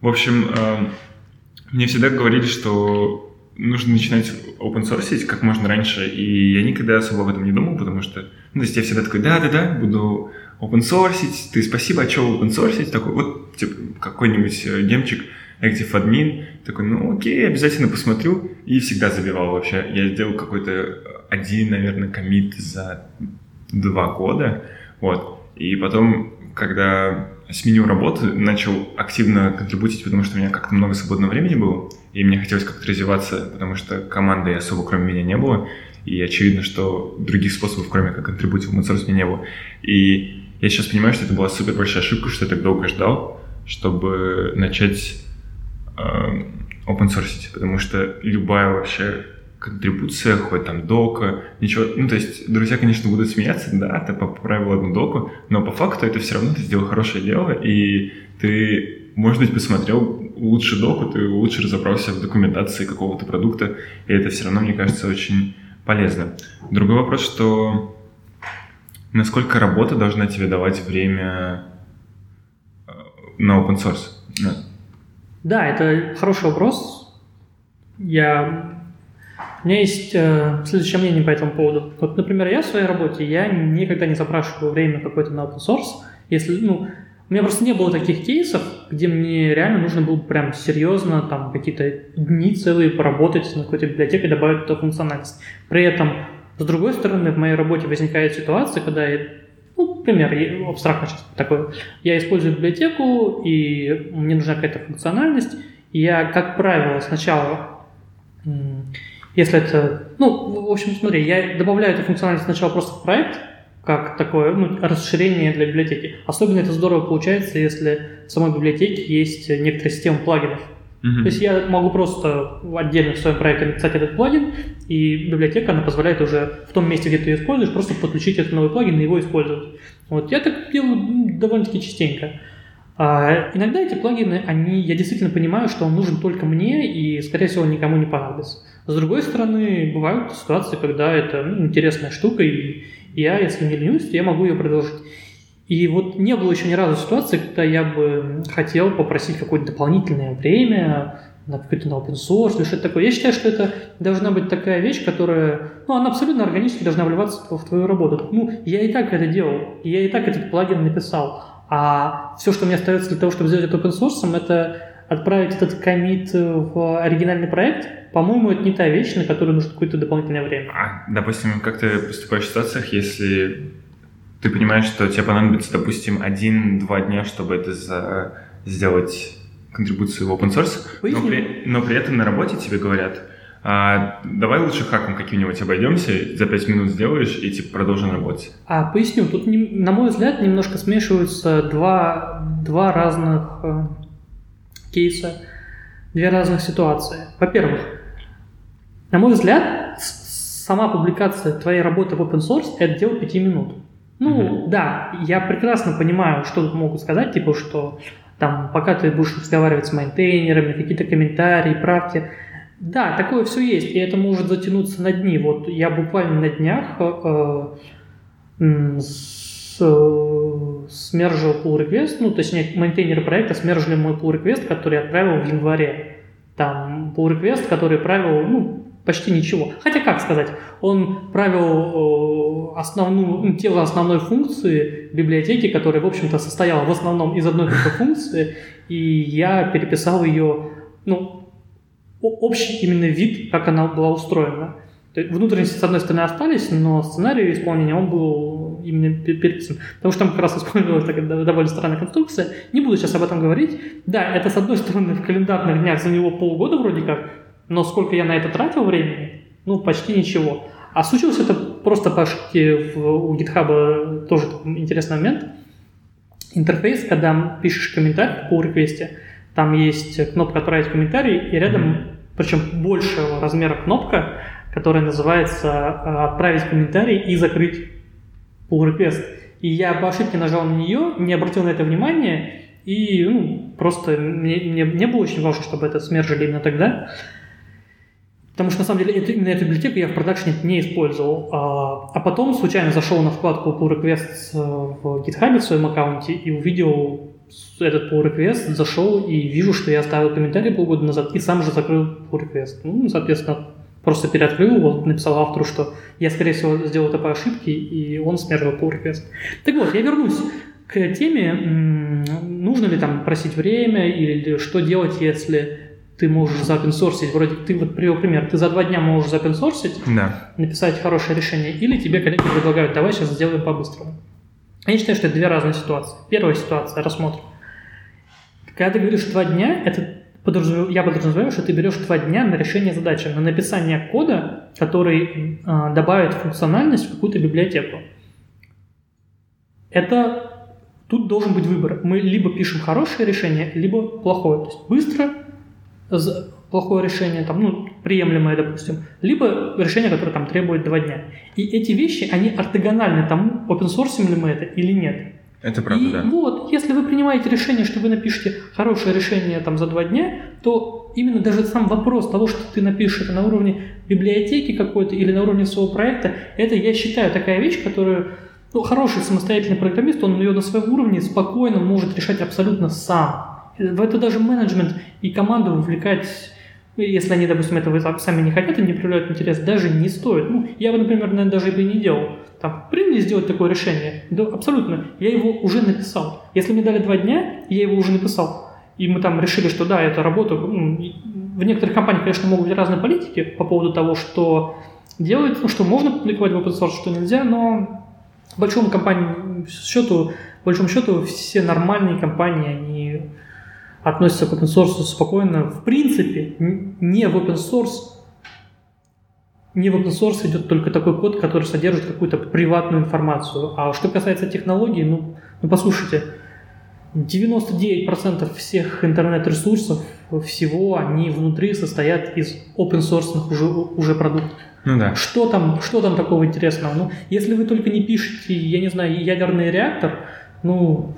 В общем, э, мне всегда говорили, что нужно начинать open source как можно раньше, и я никогда особо об этом не думал, потому что, ну, то есть я всегда такой, да-да-да, буду open source, ты спасибо, а что open source? Такой, вот, типа, какой-нибудь э, демчик, Active Admin, такой, ну окей, обязательно посмотрю, и всегда забивал вообще. Я сделал какой-то один, наверное, комит за два года, вот, и потом, когда сменил работу, начал активно контрибутить, потому что у меня как-то много свободного времени было, и мне хотелось как-то развиваться, потому что команды особо кроме меня не было, и очевидно, что других способов, кроме как контрибутить в open у не было. И я сейчас понимаю, что это была супер большая ошибка, что я так долго ждал, чтобы начать э, open source, потому что любая вообще контрибуция, хоть там дока, ничего. Ну, то есть, друзья, конечно, будут смеяться, да, ты поправил одну доку, но по факту это все равно ты сделал хорошее дело, и ты, может быть, посмотрел лучше доку, ты лучше разобрался в документации какого-то продукта, и это все равно, мне кажется, очень полезно. Другой вопрос, что насколько работа должна тебе давать время э, на open source? Да, это хороший вопрос. Я у меня есть э, следующее мнение по этому поводу. Вот, например, я в своей работе, я никогда не запрашиваю время какой-то на open source. Если, ну, у меня просто не было таких кейсов, где мне реально нужно было прям серьезно там какие-то дни целые поработать на какой-то библиотеке добавить эту функциональность. При этом, с другой стороны, в моей работе возникает ситуация, когда я ну, пример, абстрактно сейчас такой. Я использую библиотеку, и мне нужна какая-то функциональность, и я, как правило, сначала если это, ну, в общем, смотри, я добавляю эту функциональность сначала просто в проект, как такое ну, расширение для библиотеки. Особенно это здорово получается, если в самой библиотеке есть некоторая система плагинов. Mm-hmm. То есть я могу просто отдельно в своем проекте написать этот плагин, и библиотека, она позволяет уже в том месте, где ты ее используешь, просто подключить этот новый плагин и его использовать. Вот я так делаю довольно-таки частенько. А иногда эти плагины, они, я действительно понимаю, что он нужен только мне, и, скорее всего, он никому не понадобится. С другой стороны, бывают ситуации, когда это ну, интересная штука, и я, если не ленюсь, я могу ее продолжить. И вот не было еще ни разу ситуации, когда я бы хотел попросить какое-то дополнительное время на какой-то на open source или что-то такое. Я считаю, что это должна быть такая вещь, которая, ну, она абсолютно органически должна вливаться в твою работу. Ну, я и так это делал, я и так этот плагин написал. А все, что мне остается для того, чтобы сделать это open source, это отправить этот комит в оригинальный проект, по-моему, это не та вещь, на которую нужно какое-то дополнительное время. А, допустим, как ты поступаешь в ситуациях, если ты понимаешь, что тебе понадобится, допустим, один-два дня, чтобы это за... сделать контрибуцию в open source, но при, но при этом на работе тебе говорят, а, давай лучше хаком каким-нибудь обойдемся, за пять минут сделаешь и типа продолжим работать. А поясню, тут, на мой взгляд, немножко смешиваются два, два разных э, кейса, две разных ситуации. Во-первых, на мой взгляд, сама публикация твоей работы в open source – это дело пяти минут. Ну, mm-hmm. да, я прекрасно понимаю, что тут могут сказать, типа, что там, пока ты будешь разговаривать с мейнтейнерами, какие-то комментарии, правки – да, такое все есть, и это может затянуться на дни. Вот я буквально на днях э, э, с, э, смержил pull request, ну, точнее, мейнтейнеры проекта смержили мой pull request, который я отправил в январе. Там pull request, который правил, ну, почти ничего. Хотя, как сказать, он правил э, основную, ну, тело основной функции библиотеки, которая, в общем-то, состояла в основном из одной только функции, и я переписал ее, ну, общий именно вид, как она была устроена. То есть внутренности, с одной стороны, остались, но сценарий исполнения, он был именно переписан. Потому что там как раз использовалась такая довольно странная конструкция. Не буду сейчас об этом говорить. Да, это, с одной стороны, в календарных днях за него полгода вроде как, но сколько я на это тратил времени, ну, почти ничего. А случилось это просто по ошибке в, у GitHub тоже интересный момент. Интерфейс, когда пишешь комментарий по реквесте, там есть кнопка «Отправить комментарий», и рядом, причем большего размера кнопка, которая называется э, «Отправить комментарий и закрыть pull request». И я по ошибке нажал на нее, не обратил на это внимания, и ну, просто мне, мне, мне было очень важно, чтобы это смержили именно тогда. Потому что, на самом деле, это, именно эту библиотеку я в продакшене не использовал. А, а потом случайно зашел на вкладку pull requests в GitHub в своем аккаунте и увидел этот pull request, зашел и вижу, что я оставил комментарий полгода назад и сам же закрыл pull request. Ну, соответственно, просто переоткрыл его, написал автору, что я, скорее всего, сделал это по ошибке, и он смержил pull request. Так вот, я вернусь к теме, нужно ли там просить время, или что делать, если ты можешь заопенсорсить, вроде ты вот привел пример, ты за два дня можешь заопенсорсить, Да. написать хорошее решение, или тебе коллеги предлагают, давай сейчас сделаем по-быстрому. Я считаю, что это две разные ситуации. Первая ситуация, рассмотрим. Когда ты говоришь два дня, это подразумев- я подразумеваю, что ты берешь два дня на решение задачи, на написание кода, который э, добавит функциональность в какую-то библиотеку. Это тут должен быть выбор. Мы либо пишем хорошее решение, либо плохое. То есть быстро плохое решение, там, ну, приемлемое, допустим, либо решение, которое там требует два дня. И эти вещи, они ортогональны тому, open source ли мы это или нет. Это правда, и да. вот, если вы принимаете решение, что вы напишете хорошее решение там за два дня, то именно даже сам вопрос того, что ты напишешь это на уровне библиотеки какой-то или на уровне своего проекта, это, я считаю, такая вещь, которую ну, хороший самостоятельный программист, он ее на своем уровне спокойно может решать абсолютно сам. В это даже менеджмент и команду вовлекать, если они, допустим, этого сами не хотят и не проявляют интерес, даже не стоит. Ну, я бы, например, наверное, даже бы и не делал. Там, приняли сделать такое решение? Да, абсолютно. Я его уже написал. Если мне дали два дня, я его уже написал. И мы там решили, что да, это работа. В некоторых компаниях, конечно, могут быть разные политики по поводу того, что делать, ну, что можно публиковать в open source, что нельзя, но большому компании счету, большому счету, все нормальные компании, они относятся к open source спокойно. В принципе, не в open source не в open source идет только такой код, который содержит какую-то приватную информацию. А что касается технологий, ну, ну послушайте, 99% всех интернет-ресурсов всего, они внутри состоят из open source уже, уже продуктов. Ну да. Что там, что там такого интересного? Ну, если вы только не пишете, я не знаю, ядерный реактор, ну,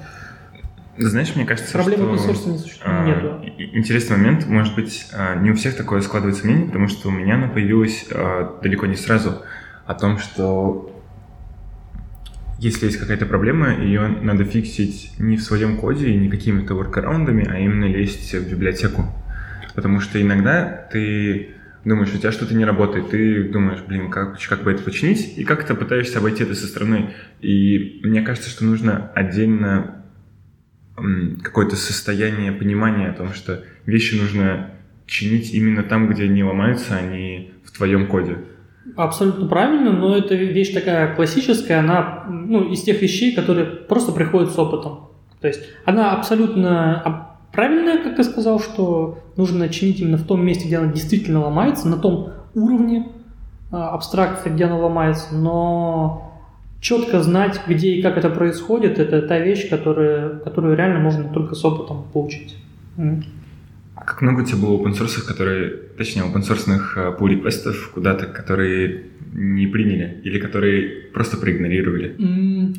знаешь, мне кажется, Проблемы что source не а, Нету. интересный момент, может быть, а, не у всех такое складывается мнение, потому что у меня оно появилось а, далеко не сразу, о том, что если есть какая-то проблема, ее надо фиксить не в своем коде и не какими-то воркараундами, а именно лезть в библиотеку. Потому что иногда ты думаешь, у тебя что-то не работает, ты думаешь, блин, как, как бы это починить, и как-то пытаешься обойти это со стороны. И мне кажется, что нужно отдельно какое-то состояние понимания о том, что вещи нужно чинить именно там, где они ломаются, а не в твоем коде. Абсолютно правильно, но это вещь такая классическая, она ну, из тех вещей, которые просто приходят с опытом. То есть она абсолютно правильная, как ты сказал, что нужно чинить именно в том месте, где она действительно ломается, на том уровне а, абстракции, где она ломается, но четко знать, где и как это происходит, это та вещь, которая, которую реально можно только с опытом получить. А как много у тебя было open source, которые, точнее, open source pull реквестов куда-то, которые не приняли или которые просто проигнорировали?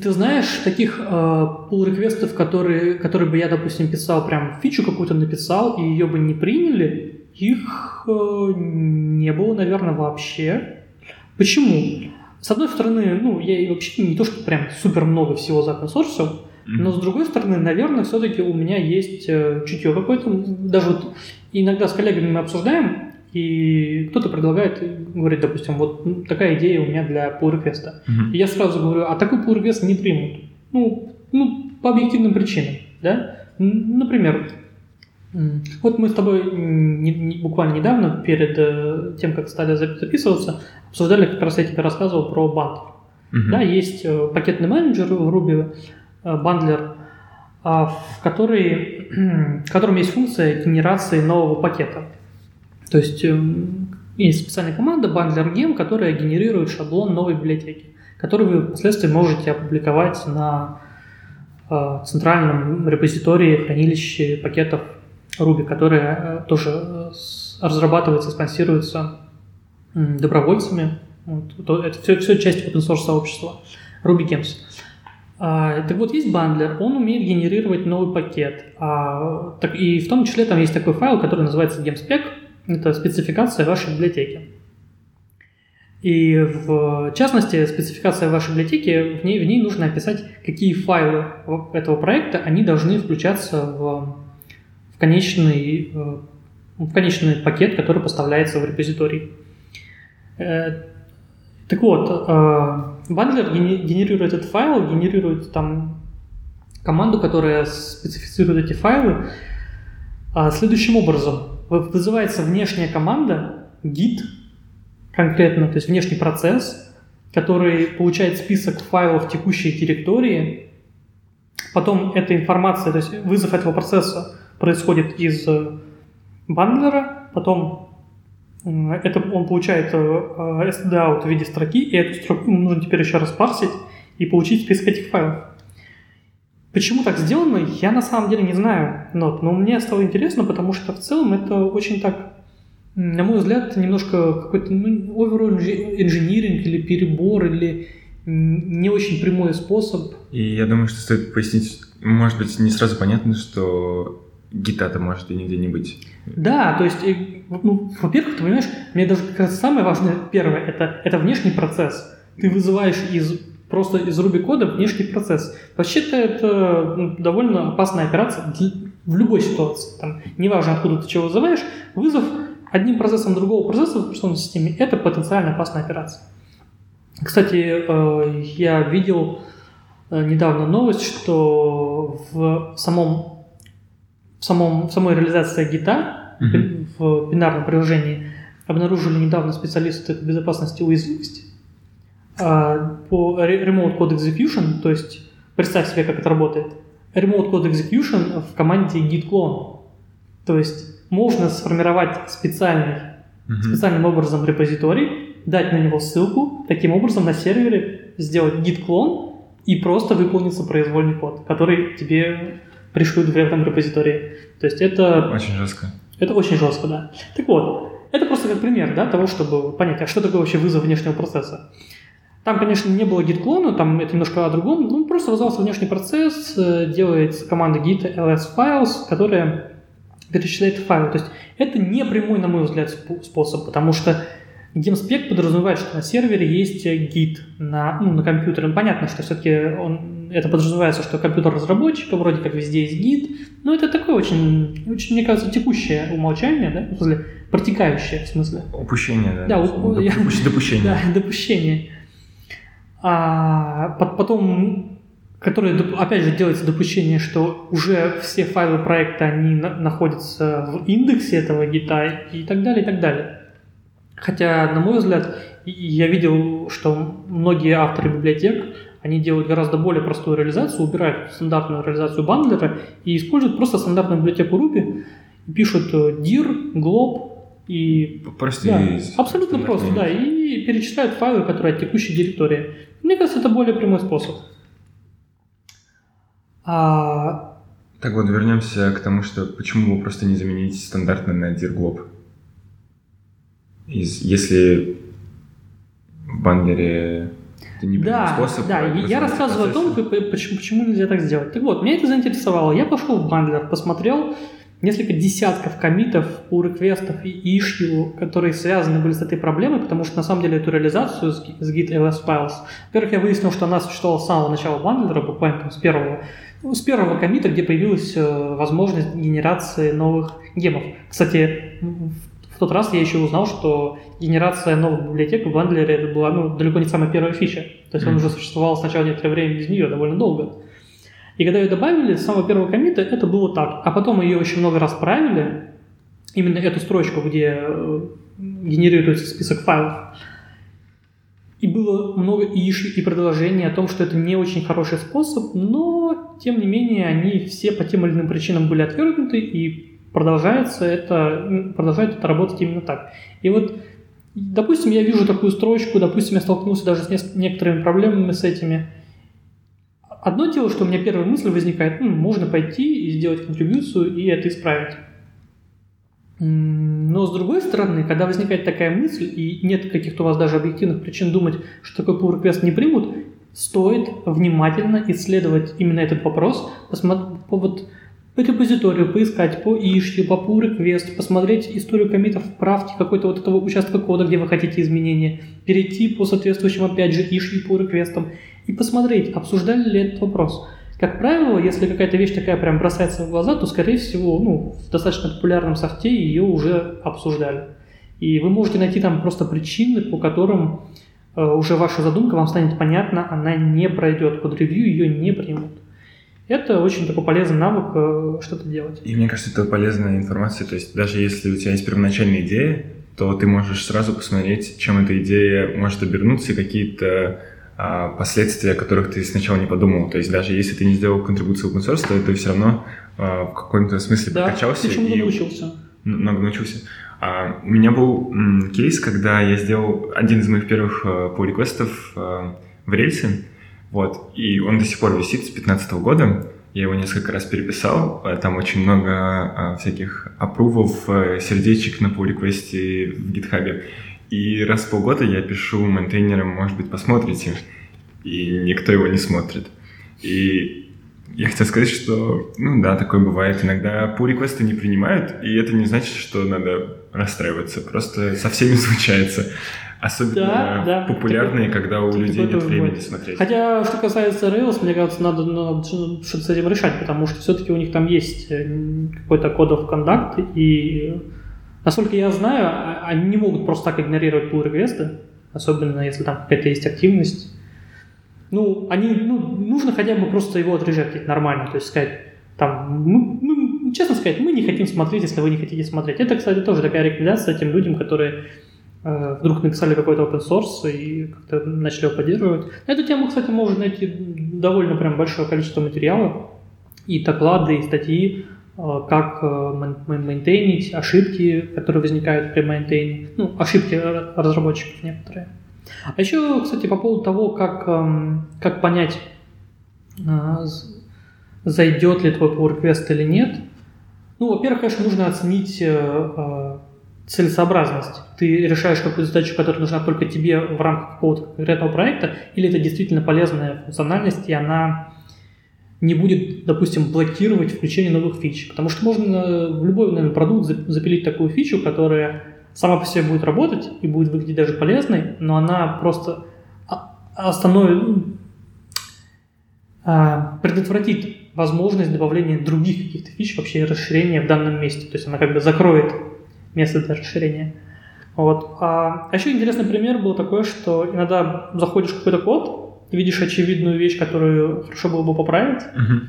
Ты знаешь, таких э, pull реквестов которые, которые бы я, допустим, писал, прям фичу какую-то написал, и ее бы не приняли, их э, не было, наверное, вообще. Почему? С одной стороны, ну, я и вообще не то, что прям супер много всего запенсорсил, но с другой стороны, наверное, все-таки у меня есть э, чутье какое-то. Даже вот иногда с коллегами мы обсуждаем, и кто-то предлагает, говорит, допустим, вот такая идея у меня для pull реквеста. Мгм. И я сразу говорю, а такой pull request не примут. Ну, ну, по объективным причинам, да? Например, вот мы с тобой не- не- буквально недавно, перед э, тем, как стали запи- записываться, обсуждали, как раз я тебе рассказывал про банд. Мгм. Да, есть э, пакетный менеджер в Ruby, э, бандлер, а, в который, в котором есть функция генерации нового пакета. То есть эм, есть специальная команда бандлер gem, которая генерирует шаблон новой библиотеки, который вы впоследствии можете опубликовать на э, центральном репозитории хранилище пакетов Ruby, которое э, тоже э, разрабатывается, спонсируется добровольцами. Вот, то- это все, все часть open source сообщества Ruby Gems. А, так вот, есть бандлер, он умеет генерировать новый пакет. А, и в том числе там есть такой файл, который называется gemspec. Это спецификация вашей библиотеки. И в частности, спецификация вашей библиотеки, в ней, в ней нужно описать, какие файлы этого проекта, они должны включаться в, в, конечный, э, в конечный пакет, который поставляется в репозиторий. Э, так вот, э, бандлер генерирует этот файл, генерирует там команду, которая специфицирует эти файлы следующим образом. Вызывается внешняя команда git конкретно, то есть внешний процесс, который получает список файлов текущей директории, потом эта информация, то есть вызов этого процесса происходит из э, бандлера, потом это он получает э, в виде строки, и эту строку нужно теперь еще раз парсить и получить список этих файлов. Почему так сделано, я на самом деле не знаю, но, но мне стало интересно, потому что в целом это очень так на мой взгляд, немножко какой-то ну, overall инжиниринг или перебор, или не очень прямой способ. И я думаю, что стоит пояснить, может быть, не сразу понятно, что гита-то может и нигде не быть. Да, то есть, ну, во-первых, ты понимаешь, мне даже как самое важное, первое, это, это внешний процесс. Ты вызываешь из просто из Ruby кода внешний процесс. Вообще-то это ну, довольно опасная операция в любой ситуации. Там, неважно, откуда ты чего вызываешь, вызов одним процессом другого процесса в операционной системе – это потенциально опасная операция. Кстати, э, я видел э, недавно новость, что в самом, в самом в самой реализации гита mm-hmm. в бинарном приложении обнаружили недавно специалисты безопасности уязвимости а, по Remote Code Execution, то есть представь себе, как это работает. Remote Code Execution в команде git clone. То есть можно сформировать специальный, mm-hmm. специальным образом репозиторий, дать на него ссылку, таким образом на сервере сделать git-клон и просто выполнится произвольный код, который тебе пришлют в этом репозитории. То есть это... Очень жестко. Это очень жестко, да. Так вот, это просто как пример да, того, чтобы понять, а что такое вообще вызов внешнего процесса. Там, конечно, не было git-клона, там это немножко о другом. Ну, просто вызывался внешний процесс, э, делается команда git ls files, которая перечисляет файлы. То есть это не прямой, на мой взгляд, способ, потому что Гемспек подразумевает, что на сервере есть гид на, ну, на компьютере. Ну, понятно, что все-таки он, это подразумевается, что компьютер разработчика, вроде как везде есть гид, но это такое очень, очень мне кажется, текущее умолчание, да, в смысле, протекающее, в смысле. Упущение, да. Да, у, я, допущение. Да, допущение. А потом которое, опять же, делается допущение, что уже все файлы проекта, они на, находятся в индексе этого гита и так далее, и так далее. Хотя, на мой взгляд, я видел, что многие авторы библиотек, они делают гораздо более простую реализацию, убирают стандартную реализацию бандлера и используют просто стандартную библиотеку Ruby, пишут э, dir, glob и... Простые. Да, абсолютно просто, да, и перечисляют файлы, которые от текущей директории. Мне кажется, это более прямой способ. А... Так вот, вернемся к тому, что почему бы просто не заменить стандартный на dirglob? Из, если в бандлере это не да, способ. Да, я рассказываю о том, почему, почему нельзя так сделать. Так вот, меня это заинтересовало. Я пошел в бандлер, посмотрел несколько десятков комитов, pull реквестов и issue, которые связаны были с этой проблемой, потому что на самом деле эту реализацию с, с git ls files, во-первых, я выяснил, что она существовала с самого начала бандлера, буквально там, с первого ну, с первого комита, где появилась э, возможность генерации новых гемов. Кстати, в тот раз я еще узнал, что генерация новых библиотек в бандлере это была ну, далеко не самая первая фича. То есть mm-hmm. он уже существовал сначала некоторое время без нее, довольно долго. И когда ее добавили, с самого первого комита это было так. А потом ее очень много раз правили, именно эту строчку, где э, генерируется список файлов. И было много иш и предложений о том, что это не очень хороший способ, но, тем не менее, они все по тем или иным причинам были отвергнуты, и продолжается это, продолжает это работать именно так. И вот, допустим, я вижу такую строчку, допустим, я столкнулся даже с некоторыми проблемами с этими. Одно дело, что у меня первая мысль возникает, ну, можно пойти и сделать контрибьюцию и это исправить. Но с другой стороны, когда возникает такая мысль, и нет каких-то у вас даже объективных причин думать, что такой pull request не примут, стоит внимательно исследовать именно этот вопрос, посмотреть, вот, по репозиторию поискать, по issue, по pull request, посмотреть историю комитов в правке какой-то вот этого участка кода, где вы хотите изменения, перейти по соответствующим, опять же, issue и pull request и посмотреть, обсуждали ли этот вопрос. Как правило, если какая-то вещь такая прям бросается в глаза, то, скорее всего, ну, в достаточно популярном софте ее уже обсуждали. И вы можете найти там просто причины, по которым э, уже ваша задумка вам станет понятна, она не пройдет под ревью, ее не примут. Это очень такой полезный навык э, что-то делать. И мне кажется, это полезная информация. То есть даже если у тебя есть первоначальная идея, то ты можешь сразу посмотреть, чем эта идея может обернуться, и какие-то а, последствия, о которых ты сначала не подумал. То есть даже если ты не сделал контрибуцию в open source, то ты все равно а, в каком-то смысле да, прокачался. ты и научился. Много научился. А, у меня был м, кейс, когда я сделал один из моих первых а, pull реквестов а, в рельсе, вот, и он до сих пор висит с 2015 года. Я его несколько раз переписал, там очень много а, всяких апрувов, а, сердечек на pull реквесте в гитхабе. И раз в полгода я пишу мейнтейнерам, может быть, посмотрите, и никто его не смотрит. И я хотел сказать, что, ну да, такое бывает. Иногда pull реквесты не принимают, и это не значит, что надо расстраиваться. Просто со всеми случается. Особенно да, да, популярные, такое, когда у людей нет времени бывает. смотреть. Хотя, что касается Rails, мне кажется, надо, надо что-то с этим решать, потому что все-таки у них там есть э, какой-то код of conduct, и Насколько я знаю, а, они не могут просто так игнорировать pull реквесты особенно если там какая-то есть активность. Ну, они, ну, нужно хотя бы просто его отрежектить нормально, то есть сказать, там, мы, мы, честно сказать, мы не хотим смотреть, если вы не хотите смотреть. Это, кстати, тоже такая рекомендация тем людям, которые вдруг написали какой-то open source и как-то начали его поддерживать. На эту тему, кстати, можно найти довольно прям большое количество материалов, и доклады, и статьи Э, как э, мейнтейнить ошибки, которые возникают при мейнтейне, ну, ошибки разработчиков некоторые. А еще, кстати, по поводу того, как, эм, как понять, э, зайдет ли твой pull request или нет. Ну, во-первых, конечно, нужно оценить целесообразность. Ты решаешь какую-то задачу, которая нужна только тебе в рамках какого-то конкретного проекта, или это действительно полезная функциональность, и она не будет, допустим, блокировать включение новых фич. Потому что можно в любой, наверное, продукт запилить такую фичу, которая сама по себе будет работать и будет выглядеть даже полезной, но она просто остановит, ну, а, предотвратит возможность добавления других каких-то фич, вообще расширения в данном месте. То есть она как бы закроет место для расширения. Вот. А, а еще интересный пример был такой, что иногда заходишь в какой-то код, видишь очевидную вещь, которую хорошо было бы поправить. Uh-huh.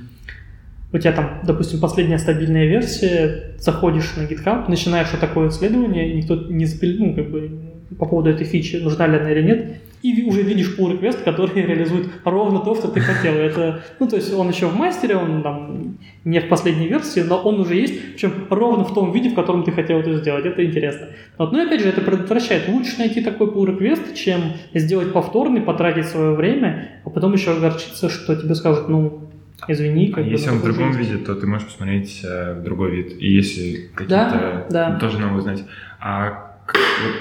У тебя там, допустим, последняя стабильная версия, заходишь на GitHub, начинаешь вот такое исследование, никто не запил, ну, как бы, по поводу этой фичи, нужна ли она или нет, и уже видишь pull request, который реализует ровно то, что ты хотел. Это, ну, то есть он еще в мастере, он там не в последней версии, но он уже есть, причем ровно в том виде, в котором ты хотел это сделать. Это интересно. Вот. Ну и опять же, это предотвращает. Лучше найти такой pull request, чем сделать повторный, потратить свое время, а потом еще огорчиться, что тебе скажут, ну, извини. Как а если он в другом жизнь. виде, то ты можешь посмотреть э, другой вид. И если какие-то... Да, да. Тоже новые узнать. А как, вот,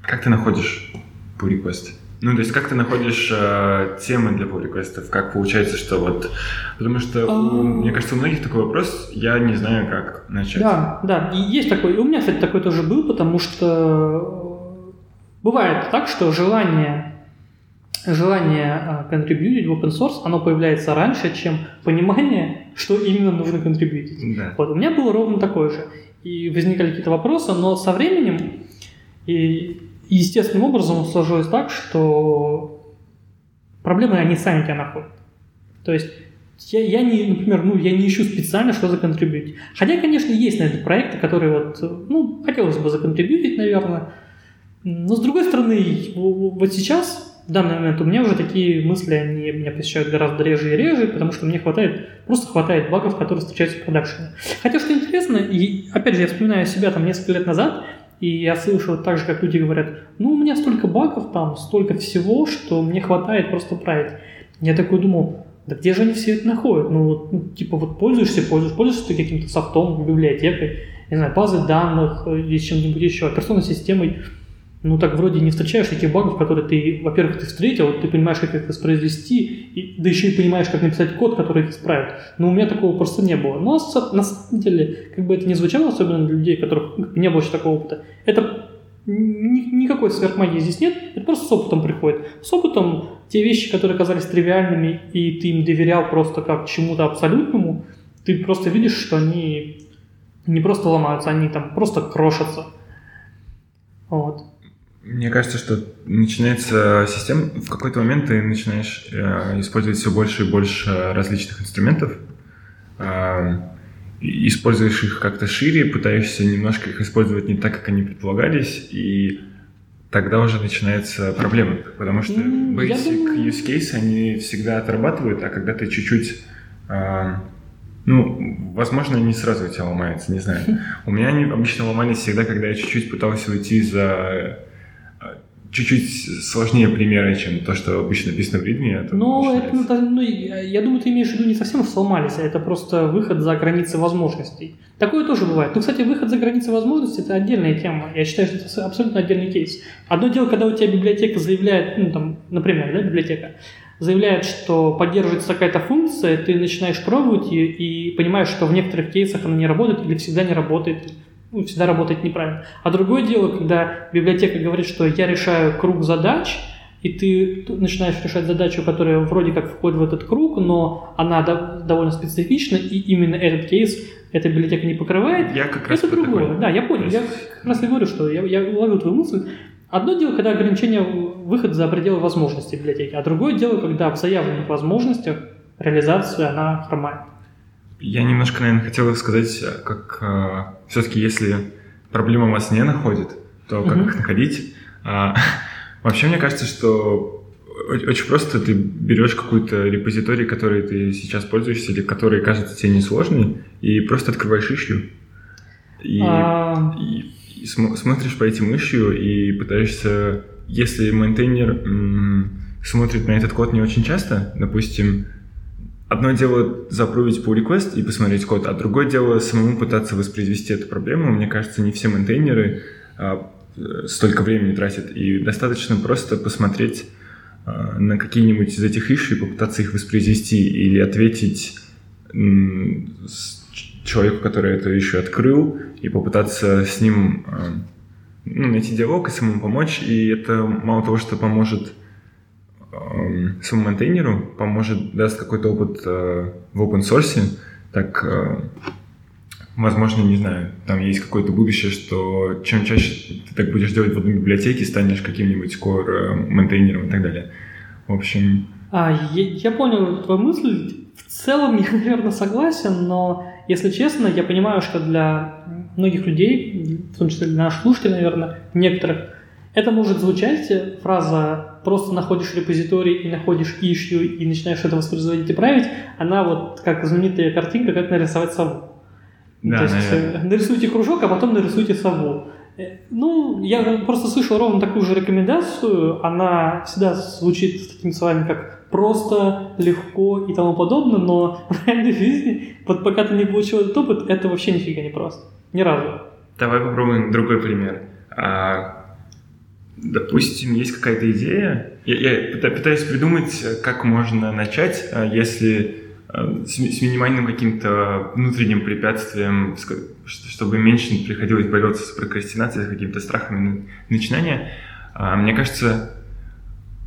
как ты находишь pull request? Ну, то есть как ты находишь э, темы для pull реквестов Как получается, что вот... Потому что, у, а. мне кажется, у многих такой вопрос, я не знаю, как начать. Да, да, и есть такой. И у меня, кстати, такой тоже был, потому что бывает так, что желание желание контрибьютить в open source, оно появляется раньше, чем понимание, что именно нужно контрибьютить. Да. Вот, у меня было ровно такое же. И возникали какие-то вопросы, но со временем и естественным образом сложилось так, что проблемы они сами тебя находят. То есть я, я не, например, ну, я не ищу специально, что законтрибьютить. Хотя, конечно, есть, наверное, проекты, которые вот, ну, хотелось бы законтрибьютить, наверное. Но, с другой стороны, вот сейчас, в данный момент, у меня уже такие мысли, они меня посещают гораздо реже и реже, потому что мне хватает, просто хватает багов, которые встречаются в продакшене. Хотя, что интересно, и, опять же, я вспоминаю себя там несколько лет назад, и я слышал так же, как люди говорят, ну, у меня столько багов там, столько всего, что мне хватает просто править. Я такой думал, да где же они все это находят? Ну, вот, ну типа, вот пользуешься, пользуешься, пользуешься каким-то софтом, библиотекой, не знаю, базой данных или чем-нибудь еще, операционной системой. Ну так вроде не встречаешь таких багов, которые ты, во-первых, ты встретил, ты понимаешь, как их воспроизвести, и, да еще и понимаешь, как написать код, который их исправит. Но у меня такого просто не было. Но на самом деле, как бы это не звучало, особенно для людей, которых не было еще такого опыта, это ни, никакой сверхмагии здесь нет, это просто с опытом приходит. С опытом те вещи, которые казались тривиальными, и ты им доверял просто как чему-то абсолютному, ты просто видишь, что они не просто ломаются, они там просто крошатся. Вот. Мне кажется, что начинается система, в какой-то момент ты начинаешь э, использовать все больше и больше различных инструментов, э, используешь их как-то шире, пытаешься немножко их использовать не так, как они предполагались, и тогда уже начинается проблема, потому что basic думаю... use case они всегда отрабатывают, а когда ты чуть-чуть э, ну, возможно, не сразу у тебя ломается, не знаю. У меня они обычно ломались всегда, когда я чуть-чуть пытался уйти за чуть-чуть сложнее примеры, чем то, что обычно написано в ритме. Это ну, это, ну, ну, я думаю, ты имеешь в виду не совсем сломались, а это просто выход за границы возможностей. Такое тоже бывает. Ну, кстати, выход за границы возможностей – это отдельная тема. Я считаю, что это абсолютно отдельный кейс. Одно дело, когда у тебя библиотека заявляет, ну, там, например, да, библиотека, заявляет, что поддерживается какая-то функция, ты начинаешь пробовать ее и понимаешь, что в некоторых кейсах она не работает или всегда не работает, ну, всегда работает неправильно. А другое дело, когда библиотека говорит, что я решаю круг задач, и ты начинаешь решать задачу, которая вроде как входит в этот круг, но она довольно специфична, и именно этот кейс эта библиотека не покрывает. Я как раз это другое. Да, я понял. Я как раз и говорю, что я, я ловил твою мысль. Одно дело, когда ограничение выход за пределы возможностей библиотеки, а другое дело, когда в заявленных возможностях реализация, она хромает. Я немножко, наверное, хотел сказать, как э, все-таки, если проблема вас не находит, то как их находить? А, вообще, мне кажется, что очень просто ты берешь какую-то репозиторий, который ты сейчас пользуешься, или который кажется тебе несложный, и просто открываешь ищу. И, а... и смотришь по этим issue и пытаешься, если maintainer смотрит на этот код не очень часто, допустим, одно дело заапрувить pull request и посмотреть код, а другое дело самому пытаться воспроизвести эту проблему. Мне кажется, не все мейнтейнеры а, столько времени тратят, и достаточно просто посмотреть а, на какие-нибудь из этих issue и попытаться их воспроизвести или ответить человеку, который это еще открыл, и попытаться с ним э, ну, найти диалог и самому помочь. И это мало того, что поможет э, самому монтейнеру, поможет, даст какой-то опыт э, в open source, так, э, возможно, не знаю, там есть какое-то будущее, что чем чаще ты так будешь делать в одной библиотеке, станешь каким-нибудь core монтейнером и так далее. В общем... А, я, я понял твою мысль. В целом я, наверное, согласен, но если честно, я понимаю, что для многих людей, в том числе для наших слушателей, наверное, некоторых, это может звучать, э, фраза «просто находишь репозиторий и находишь issue и начинаешь это воспроизводить и править», она вот как знаменитая картинка «Как нарисовать сову». Да, То есть наверное. Э, нарисуйте кружок, а потом нарисуйте сову. Э, ну, я просто слышал ровно такую же рекомендацию. Она всегда звучит с такими словами, как просто, легко и тому подобное, но в реальной жизни, вот пока ты не получил этот опыт, это вообще нифига не просто. Ни разу. Давай попробуем другой пример. А, допустим, есть какая-то идея. Я, я пытаюсь придумать, как можно начать, а, если а, с, с минимальным каким-то внутренним препятствием, чтобы меньше приходилось бороться с прокрастинацией, с какими-то страхами начинания. А, мне кажется,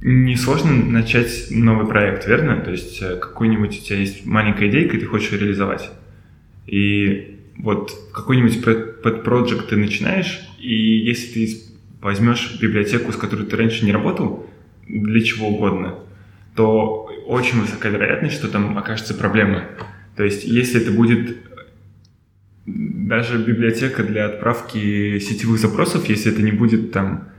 Несложно начать новый проект, верно? То есть э, какой-нибудь у тебя есть маленькая идейка, и ты хочешь ее реализовать. И вот какой-нибудь подпроект ты начинаешь, и если ты возьмешь библиотеку, с которой ты раньше не работал, для чего угодно, то очень высока вероятность, что там окажется проблема. То есть если это будет даже библиотека для отправки сетевых запросов, если это не будет там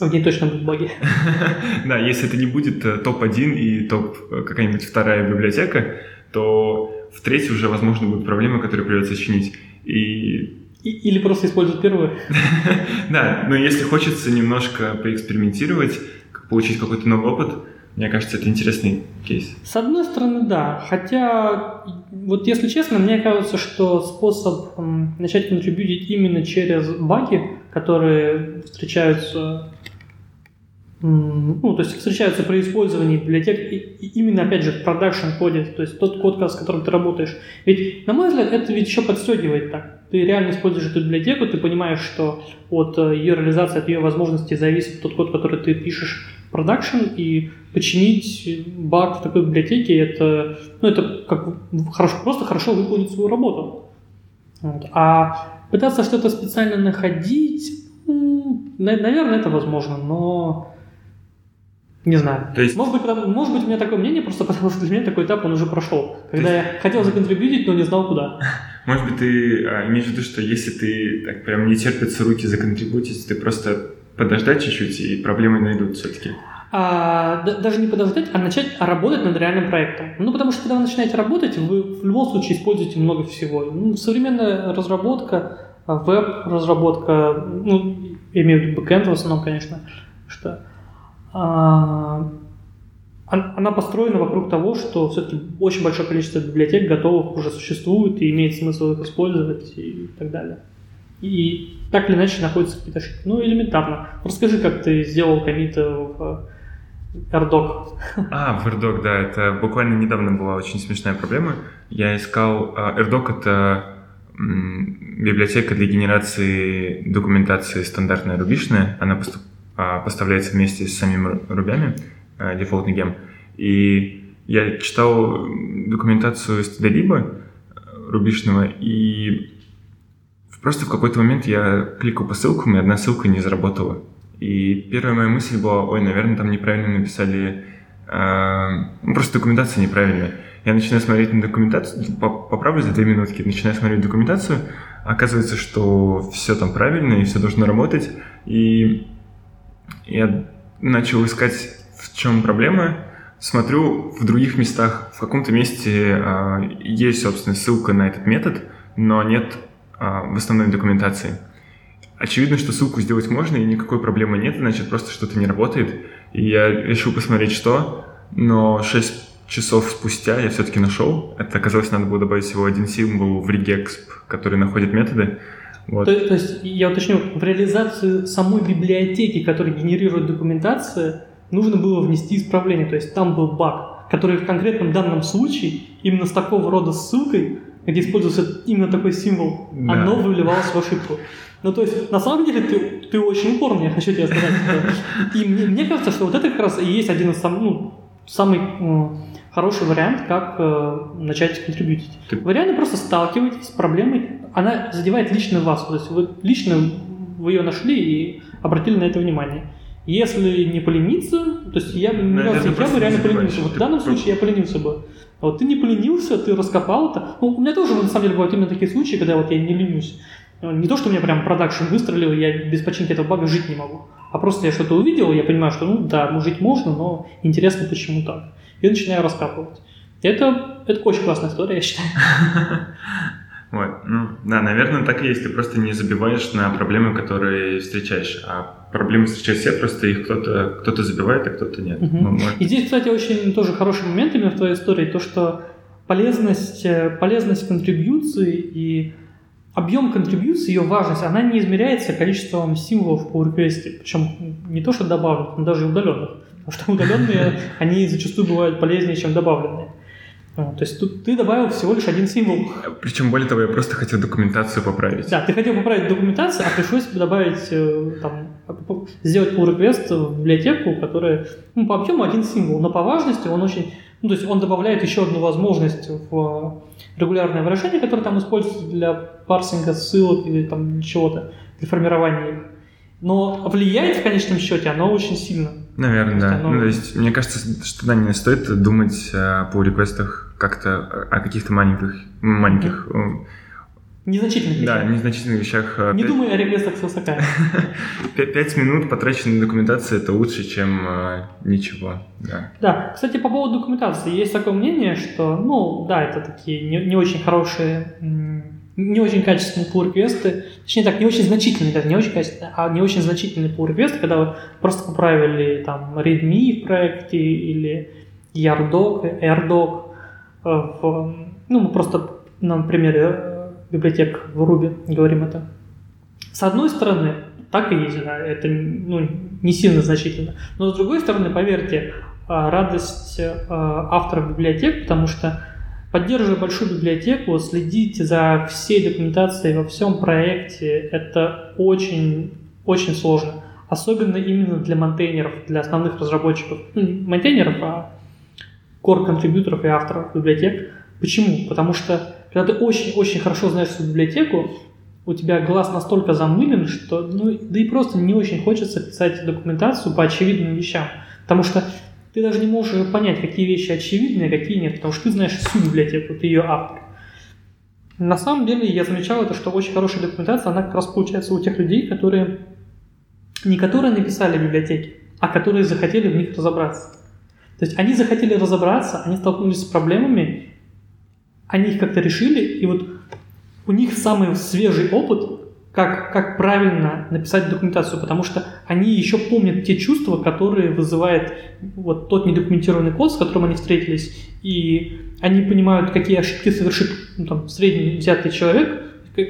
в ней точно будут баги. да, если это не будет э, топ-1 и топ э, какая-нибудь вторая библиотека, то в третьей уже, возможно, будут проблемы, которые придется чинить. И или просто использовать первую. да, но если хочется немножко поэкспериментировать, получить какой-то новый опыт, Мне кажется, это интересный кейс. С одной стороны, да. Хотя, вот если честно, мне кажется, что способ начать контрибьютить именно через баги, которые встречаются ну, то есть встречаются при использовании библиотек и, и именно, опять же, в продакшн коде, то есть тот код, с которым ты работаешь. Ведь, на мой взгляд, это ведь еще подстегивает так. Ты реально используешь эту библиотеку, ты понимаешь, что от э, ее реализации, от ее возможностей зависит тот код, который ты пишешь в продакшн, и починить баг в такой библиотеке, это, ну, это как хорошо, просто хорошо выполнить свою работу. Вот. А пытаться что-то специально находить, наверное, это возможно, но не знаю. То есть... может, быть, может быть, у меня такое мнение, просто потому что для меня такой этап он уже прошел. Когда есть... я хотел законтрибьютить, но не знал куда. Может быть, ты а, имеешь в виду, что если ты так прям не терпится руки законтрибьютить, ты просто подождать чуть-чуть, и проблемы найдут все-таки? А, да, даже не подождать, а начать работать над реальным проектом. Ну, потому что когда вы начинаете работать, вы в любом случае используете много всего. Ну, современная разработка, а, веб-разработка, ну, я имею в виду бэкэнд в основном, конечно, что она построена вокруг того, что все-таки очень большое количество библиотек готовых уже существует и имеет смысл их использовать и так далее. И так или иначе находятся какие-то ошибки. Ну, элементарно. Расскажи, как ты сделал комит в AirDoc. А, в AirDoc, да, это буквально недавно была очень смешная проблема. Я искал... AirDoc а, — это библиотека для генерации документации стандартная рубишная. Она поступ а, поставляется вместе с самими рубями, а, дефолтный гем. И я читал документацию стыдолиба э, рубишного, и просто в какой-то момент я кликал по ссылкам, и одна ссылка не заработала. И первая моя мысль была, ой, наверное, там неправильно написали, э, ну, просто документация неправильная. Я начинаю смотреть на документацию, поправлю за две минутки, начинаю смотреть документацию, оказывается, что все там правильно, и все должно работать, и я начал искать, в чем проблема. Смотрю в других местах, в каком-то месте э, есть, собственно, ссылка на этот метод, но нет э, в основной документации. Очевидно, что ссылку сделать можно, и никакой проблемы нет, значит, просто что-то не работает. И я решил посмотреть, что, но 6 часов спустя я все-таки нашел. Это оказалось, надо было добавить всего один символ в regexp, который находит методы. Вот. То, то есть, я уточню, в реализацию самой библиотеки, которая генерирует документацию, нужно было внести исправление. То есть там был баг, который в конкретном данном случае именно с такого рода ссылкой, где использовался именно такой символ, да. оно выливалось в ошибку. Ну, то есть, на самом деле, ты, ты очень упорный, я хочу тебе сказать. И мне, мне кажется, что вот это как раз и есть один из самых, ну, самый хороший вариант, как э, начать контрибьютить. Ты... Вы реально просто сталкиваетесь с проблемой, она задевает лично вас, то есть вы лично вы ее нашли и обратили на это внимание. Если не полениться, то есть я, мне кажется, я бы реально поленился. Вот в данном случае я поленился бы. А вот ты не поленился, ты раскопал это. Ну, у меня тоже, на самом деле, бывают именно такие случаи, когда вот я не ленюсь. Не то, что у меня прям продакшн выстрелил, я без починки этого бага жить не могу. А просто я что-то увидел, я понимаю, что, ну да, ну, жить можно, но интересно, почему так и начинаю раскапывать. Это, это очень классная история, я считаю. Вот, ну, да, наверное, так и есть. Ты просто не забиваешь на проблемы, которые встречаешь. А проблемы встречают все, просто их кто-то кто забивает, а кто-то нет. Угу. Ну, может... И здесь, кстати, очень тоже хороший момент именно в твоей истории, то, что полезность, э, полезность контрибьюции и объем контрибьюции, ее важность, она не измеряется количеством символов по реквесте. Причем не то, что добавленных, но даже удаленных. Потому что удаленные, они зачастую бывают полезнее, чем добавленные. То есть тут ты добавил всего лишь один символ. Причем, более того, я просто хотел документацию поправить. Да, ты хотел поправить документацию, а пришлось добавить, э, там, сделать pull request в библиотеку, которая ну, по объему один символ, но по важности он очень... Ну, то есть он добавляет еще одну возможность в регулярное выражение, которое там используется для парсинга ссылок или там чего-то, для формирования их. Но влияет в конечном счете оно очень сильно. Наверное, да. Оно... Ну, то есть, мне кажется, что да, не стоит думать а, по реквестах как-то о каких-то маленьких, маленьких mm-hmm. Незначительных вещах. Да, незначительных вещах. Не 5... думай о реквестах с высока. Пять минут потраченной на документацию это лучше, чем э, ничего. Да. да, кстати, по поводу документации. Есть такое мнение, что, ну, да, это такие не, не очень хорошие не очень качественные pull реквесты точнее так, не очень значительные, даже не очень качественные, а не очень значительные pull реквесты когда вы просто поправили там readme в проекте или yardoc, airdoc, э, в, ну, мы просто на примере э, библиотек в Ruby говорим это. С одной стороны, так и есть, да, это ну, не сильно значительно. Но с другой стороны, поверьте, а, радость а, авторов библиотек, потому что поддерживая большую библиотеку, следить за всей документацией во всем проекте, это очень, очень сложно. Особенно именно для монтейнеров, для основных разработчиков. Ну, не монтейнеров, а core-контрибьюторов и авторов библиотек. Почему? Потому что когда ты очень-очень хорошо знаешь свою библиотеку, у тебя глаз настолько замылен, что, ну, да и просто не очень хочется писать документацию по очевидным вещам. Потому что ты даже не можешь понять, какие вещи очевидны, а какие нет, потому что ты знаешь всю библиотеку, ты ее автор. На самом деле я замечал это, что очень хорошая документация, она как раз получается у тех людей, которые не которые написали библиотеки, а которые захотели в них разобраться. То есть они захотели разобраться, они столкнулись с проблемами, они их как-то решили, и вот у них самый свежий опыт, как, как правильно написать документацию, потому что они еще помнят те чувства, которые вызывает вот тот недокументированный код, с которым они встретились, и они понимают, какие ошибки совершит ну, там, средний взятый человек,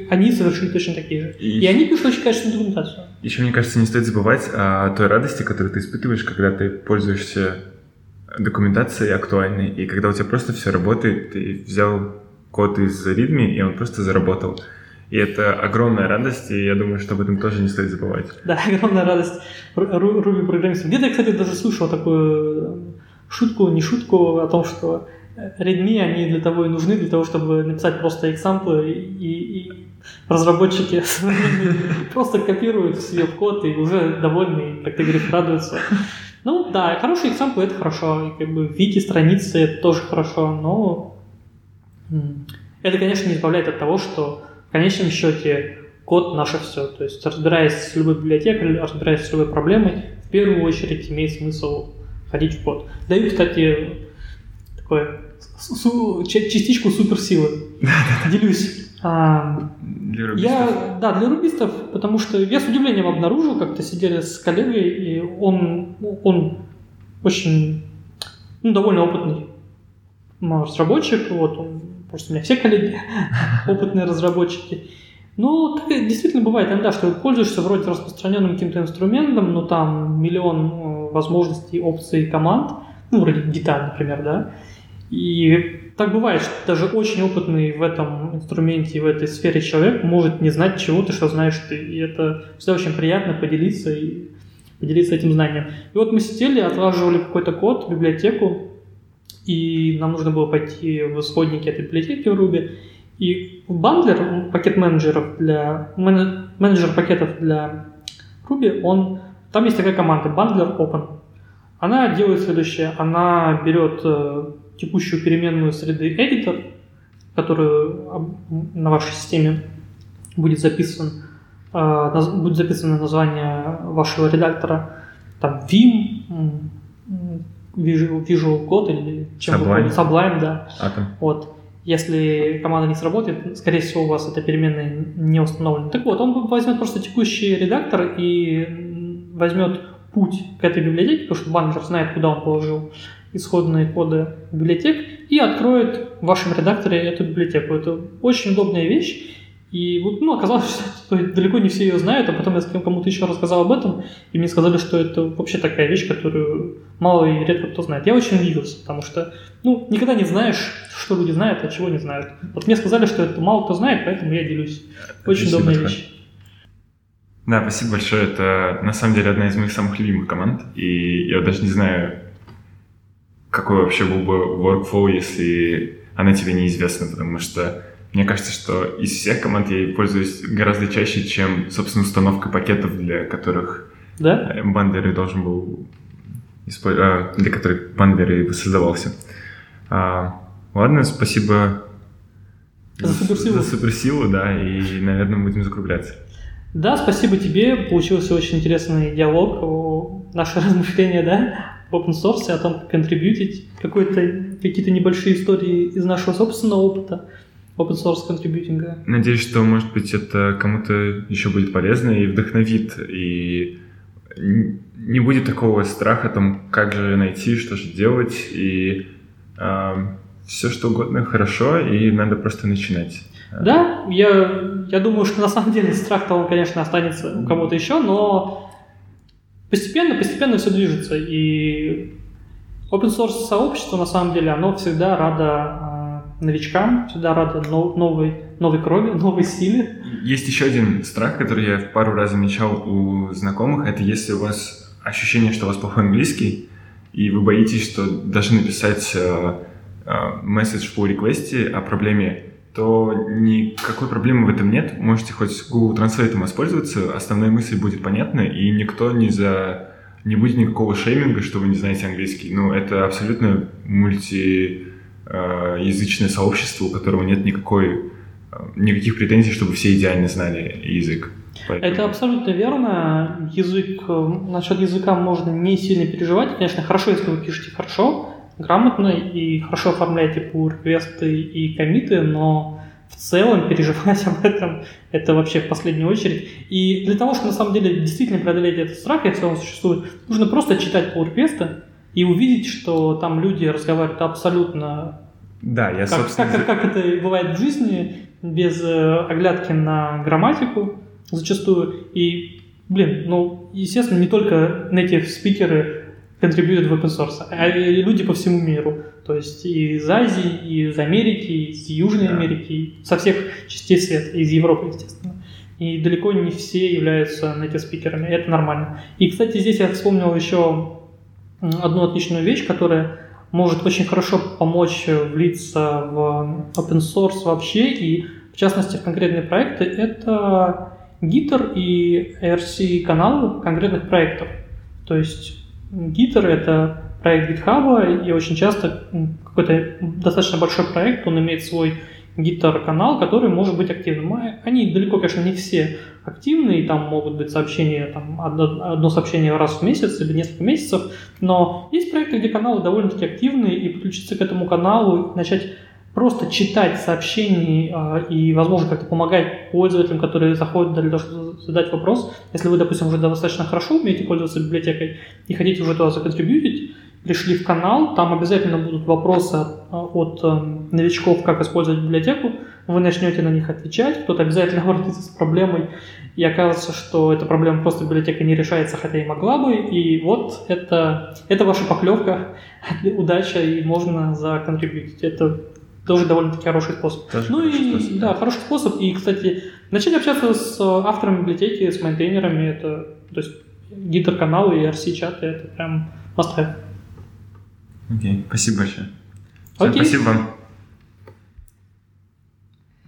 они совершили точно такие же. И, и они пишут очень качественную документацию. Еще, мне кажется, не стоит забывать о той радости, которую ты испытываешь, когда ты пользуешься документацией актуальной, и когда у тебя просто все работает, ты взял код из ритми, и он просто заработал. И это огромная радость, и я думаю, что об этом тоже не стоит забывать. Да, огромная радость Ruby программистов. Где-то я, кстати, даже слышал такую шутку, не шутку, о том, что Redmi, они для того и нужны, для того, чтобы написать просто экзамплы, и, и разработчики просто копируют себе код и уже довольны, как ты говоришь, радуются. Ну да, хорошие экзамплы это хорошо, и как бы вики страницы это тоже хорошо, но это, конечно, не избавляет от того, что в конечном счете код наше все. То есть, разбираясь с любой библиотекой, разбираясь с любой проблемой, в первую очередь имеет смысл ходить в код. Даю, кстати, такое частичку суперсилы. Делюсь. А, для рубистов? Я, да, для рубистов, потому что я с удивлением обнаружил, как-то сидели с коллегой, и он, он очень, ну, довольно опытный разработчик, вот он Просто у меня все коллеги опытные разработчики. Ну, так действительно бывает иногда, что пользуешься вроде распространенным каким-то инструментом, но там миллион э, возможностей, опций, команд, ну, вроде деталь, например, да, и так бывает, что даже очень опытный в этом инструменте, в этой сфере человек может не знать чего-то, что знаешь ты. И это всегда очень приятно поделиться и поделиться этим знанием. И вот мы сидели, отлаживали какой-то код, библиотеку, и нам нужно было пойти в исходники этой библиотеки в Ruby. И в бандлер, пакет менеджеров для, менеджер пакетов для Ruby, он, там есть такая команда, bundler open. Она делает следующее, она берет э, текущую переменную среды editor, которую на вашей системе будет записан, э, будет записано название вашего редактора, там Vim, Visual, Visual Code или чем Sublime. Sublime, да. Atom. Вот. Если команда не сработает, скорее всего, у вас эта переменная не установлена. Так вот, он возьмет просто текущий редактор и возьмет путь к этой библиотеке, потому что баннер знает, куда он положил исходные коды библиотек, и откроет в вашем редакторе эту библиотеку. Это очень удобная вещь, и вот, ну, оказалось, что далеко не все ее знают, а потом я кому-то еще рассказал об этом, и мне сказали, что это вообще такая вещь, которую мало и редко кто знает. Я очень удивился, потому что, ну, никогда не знаешь, что люди знают, а чего не знают. Вот мне сказали, что это мало кто знает, поэтому я делюсь. Очень спасибо удобная вещь. Да, спасибо большое. Это на самом деле одна из моих самых любимых команд, и я даже не знаю, какой вообще был бы workflow, если она тебе неизвестна, потому что мне кажется, что из всех команд я ей пользуюсь гораздо чаще, чем, собственно, установкой пакетов, для которых да? бандеры должен был использовать, для которых бандеры создавался. А, ладно, спасибо за суперсилу. За суперсилу, да, и, наверное, будем закругляться. Да, спасибо тебе. Получился очень интересный диалог, наше размышление, да, в open source, том, как контрибьютить какие-то небольшие истории из нашего собственного опыта. open source контрибьютинга. Надеюсь, что, может быть, это кому-то еще будет полезно и вдохновит, и не будет такого страха, там, как же найти, что же делать, и э, все что угодно хорошо, и надо просто начинать. Да, я, я думаю, что на самом деле страх-то он, конечно, останется у кого-то еще, но постепенно, постепенно все движется, и open source сообщество, на самом деле, оно всегда радо э, новичкам, всегда нов, новой, новой крови, новой силе. Есть еще один страх, который я пару раз замечал у знакомых, это если у вас ощущение, что у вас плохой английский, и вы боитесь, что даже написать э, э, месседж по реквесте о проблеме, то никакой проблемы в этом нет. Можете хоть Google Translate воспользоваться, основная мысль будет понятна, и никто не за не будет никакого шейминга, что вы не знаете английский. Ну, это абсолютно мультиязычное сообщество, у которого нет никакой, никаких претензий, чтобы все идеально знали язык. Поэтому... Это абсолютно верно. Язык, насчет языка можно не сильно переживать. Конечно, хорошо, если вы пишете хорошо, грамотно и хорошо оформляете pull реквесты и комиты, но в целом переживать об этом это вообще в последнюю очередь. И для того, чтобы на самом деле действительно преодолеть этот страх, если он существует, нужно просто читать pull реквесты и увидеть, что там люди разговаривают абсолютно да, я, как, собственно... как, как, как это бывает в жизни, без э, оглядки на грамматику, зачастую. И, блин, ну, естественно, не только native спикеры контрибьютят в open source, а и люди по всему миру. То есть и из Азии, и из Америки, и из Южной да. Америки, со всех частей света, из Европы, естественно. И далеко не все являются native спикерами, это нормально. И, кстати, здесь я вспомнил еще одну отличную вещь, которая может очень хорошо помочь влиться в open source вообще, и в частности в конкретные проекты, это Gitter и RC каналы конкретных проектов. То есть Gitter это проект GitHub, и очень часто какой-то достаточно большой проект, он имеет свой Gitter канал, который может быть активным. Они далеко, конечно, не все активны, и там могут быть сообщения, там, одно, сообщение раз в месяц или несколько месяцев, но есть проекты, где каналы довольно-таки активные, и подключиться к этому каналу, начать просто читать сообщения э, и, возможно, как-то помогать пользователям, которые заходят для того, чтобы задать вопрос. Если вы, допустим, уже достаточно хорошо умеете пользоваться библиотекой и хотите уже туда законтрибьютить, пришли в канал, там обязательно будут вопросы от э, новичков, как использовать библиотеку, вы начнете на них отвечать, кто-то обязательно обратится с проблемой, и окажется, что эта проблема просто библиотека не решается, хотя и могла бы, и вот это, это ваша поклевка, удача, и можно законтрибьютить. Это тоже довольно-таки хороший способ. Тоже ну хороший и способ, да, да. хороший способ. И, кстати, начать общаться с авторами библиотеки, с мейнтейнерами, это, то есть гитар-каналы и RC-чаты, это прям must have. Окей, спасибо большое. Окей. Спасибо вам.